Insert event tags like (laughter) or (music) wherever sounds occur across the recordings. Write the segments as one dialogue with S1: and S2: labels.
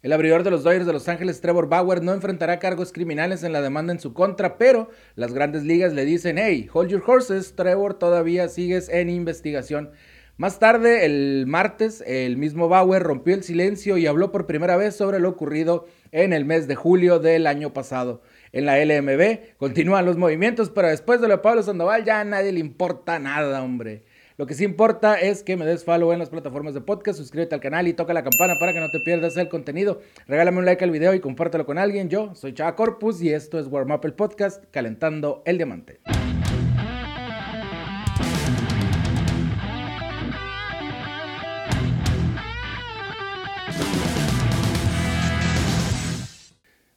S1: El abridor de los Dodgers de Los Ángeles, Trevor Bauer, no enfrentará cargos criminales en la demanda en su contra, pero las grandes ligas le dicen, hey, hold your horses, Trevor, todavía sigues en investigación. Más tarde, el martes, el mismo Bauer rompió el silencio y habló por primera vez sobre lo ocurrido en el mes de julio del año pasado. En la LMB continúan los movimientos, pero después de lo de Pablo Sandoval ya a nadie le importa nada, hombre. Lo que sí importa es que me des follow en las plataformas de podcast, suscríbete al canal y toca la campana para que no te pierdas el contenido. Regálame un like al video y compártelo con alguien. Yo soy Chava Corpus y esto es Warm Up el Podcast, calentando el diamante.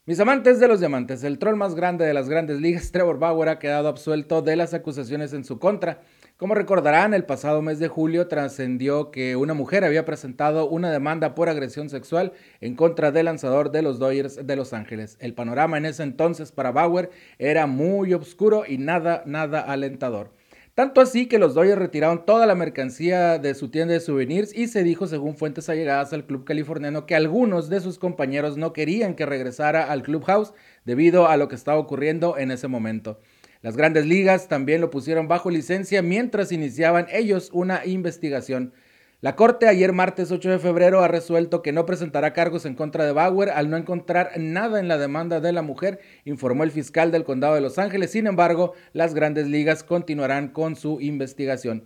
S1: Mis amantes de los diamantes, el troll más grande de las grandes ligas, Trevor Bauer, ha quedado absuelto de las acusaciones en su contra. Como recordarán, el pasado mes de julio trascendió que una mujer había presentado una demanda por agresión sexual en contra del lanzador de los Dodgers de Los Ángeles. El panorama en ese entonces para Bauer era muy oscuro y nada, nada alentador. Tanto así que los Dodgers retiraron toda la mercancía de su tienda de souvenirs y se dijo, según fuentes allegadas al club californiano, que algunos de sus compañeros no querían que regresara al clubhouse debido a lo que estaba ocurriendo en ese momento. Las grandes ligas también lo pusieron bajo licencia mientras iniciaban ellos una investigación. La Corte ayer martes 8 de febrero ha resuelto que no presentará cargos en contra de Bauer al no encontrar nada en la demanda de la mujer, informó el fiscal del condado de Los Ángeles. Sin embargo, las grandes ligas continuarán con su investigación.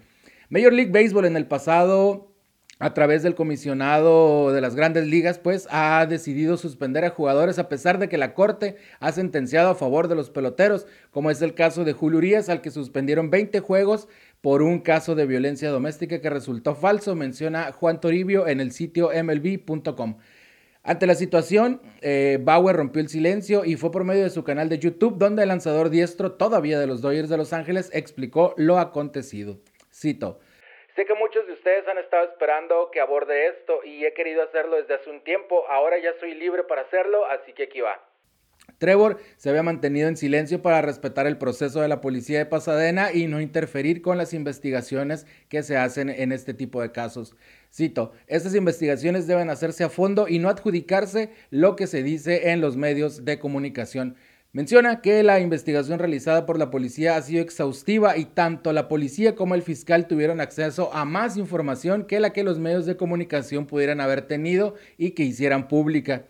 S1: Major League Baseball en el pasado a través del comisionado de las grandes ligas, pues ha decidido suspender a jugadores a pesar de que la corte ha sentenciado a favor de los peloteros, como es el caso de Julio Urias, al que suspendieron 20 juegos por un caso de violencia doméstica que resultó falso, menciona Juan Toribio en el sitio mlb.com. Ante la situación, eh, Bauer rompió el silencio y fue por medio de su canal de YouTube, donde el lanzador diestro, todavía de los Dodgers de Los Ángeles, explicó lo acontecido. Cito. Sé que muchos de ustedes han estado esperando que aborde esto y he querido hacerlo desde hace un tiempo. Ahora ya soy libre para hacerlo, así que aquí va. Trevor se había mantenido en silencio para respetar el proceso de la policía de Pasadena y no interferir con las investigaciones que se hacen en este tipo de casos. Cito, estas investigaciones deben hacerse a fondo y no adjudicarse lo que se dice en los medios de comunicación. Menciona que la investigación realizada por la policía ha sido exhaustiva y tanto la policía como el fiscal tuvieron acceso a más información que la que los medios de comunicación pudieran haber tenido y que hicieran pública.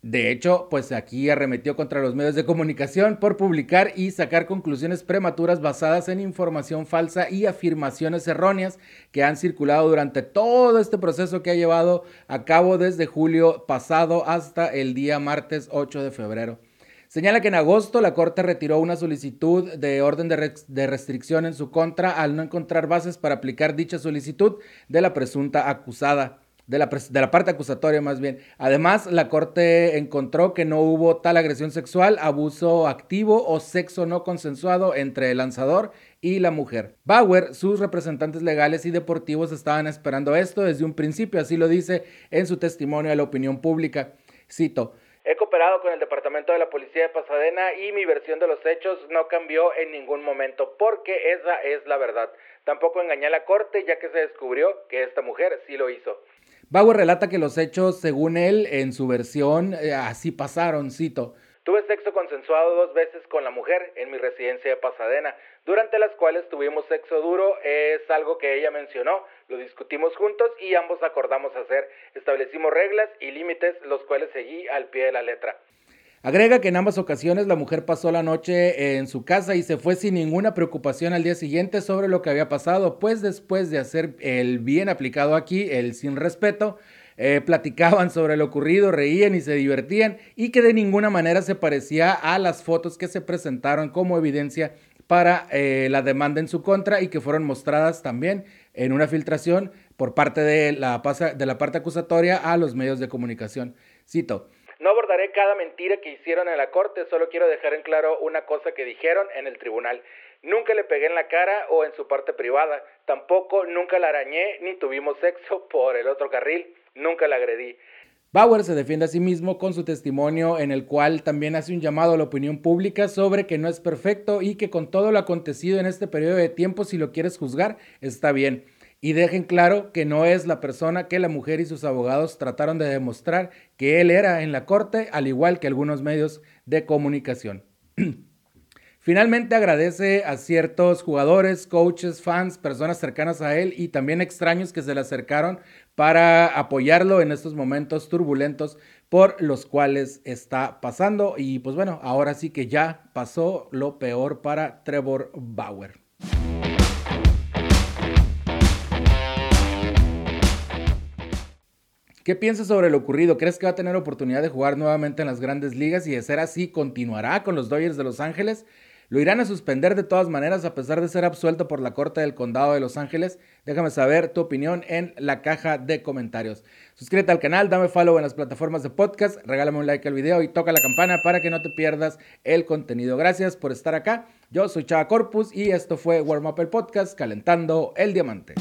S1: De hecho, pues aquí arremetió contra los medios de comunicación por publicar y sacar conclusiones prematuras basadas en información falsa y afirmaciones erróneas que han circulado durante todo este proceso que ha llevado a cabo desde julio pasado hasta el día martes 8 de febrero. Señala que en agosto la Corte retiró una solicitud de orden de, restricción en su contra al no encontrar bases para aplicar dicha solicitud de la presunta acusada. De la, de la, parte acusatoria más bien. Además, la Corte encontró que no hubo tal agresión sexual, abuso activo o sexo no consensuado entre el lanzador y la mujer. Bauer, sus representantes legales y deportivos estaban esperando esto desde un principio, así lo dice en su testimonio a la opinión pública. Cito, He cooperado con el Departamento de la Policía de Pasadena y mi versión de los hechos no cambió en ningún momento porque esa es la verdad. Tampoco engañé a la corte ya que se descubrió que esta mujer sí lo hizo. Bauer relata que los hechos, según él, en su versión, eh, así pasaron, cito. Tuve sexo consensuado dos veces con la mujer en mi residencia de Pasadena, durante las cuales tuvimos sexo duro, es algo que ella mencionó, lo discutimos juntos y ambos acordamos hacer. Establecimos reglas y límites, los cuales seguí al pie de la letra. Agrega que en ambas ocasiones la mujer pasó la noche en su casa y se fue sin ninguna preocupación al día siguiente sobre lo que había pasado, pues después de hacer el bien aplicado aquí, el sin respeto, eh, platicaban sobre lo ocurrido, reían y se divertían y que de ninguna manera se parecía a las fotos que se presentaron como evidencia para eh, la demanda en su contra y que fueron mostradas también en una filtración por parte de la, parte acusatoria a los medios de comunicación. Cito. No abordaré cada mentira que hicieron en la corte, solo quiero dejar en claro una cosa que dijeron en el tribunal. Nunca le pegué en la cara o en su parte privada, tampoco nunca la arañé ni tuvimos sexo por el otro carril. Nunca la agredí. Bauer se defiende a sí mismo con su testimonio en el cual también hace un llamado a la opinión pública sobre que no es perfecto y que con todo lo acontecido en este periodo de tiempo, si lo quieres juzgar, está bien. y dejen claro que no es la persona que la mujer y sus abogados trataron de demostrar que él era en la corte, al igual que algunos medios de comunicación. (clears throat) Finalmente agradece a ciertos jugadores, coaches, fans, personas cercanas a él y también extraños que se le acercaron para apoyarlo en estos momentos turbulentos por los cuales está pasando. Y pues bueno, ahora sí que ya pasó lo peor para Trevor Bauer. ¿Qué piensas sobre lo ocurrido? ¿Crees que va a tener oportunidad de jugar nuevamente en las grandes ligas y de ser así continuará con los Dodgers de Los Ángeles? Lo irán a suspender de todas maneras a pesar de ser absuelto por la Corte del Condado de Los Ángeles. Déjame saber tu opinión en la caja de comentarios. Suscríbete al canal, dame follow en las plataformas de podcast, regálame un like al video y toca la campana para que no te pierdas el contenido. Gracias por estar acá. Yo soy Chava Corpus y esto fue Warm Up el Podcast calentando el diamante.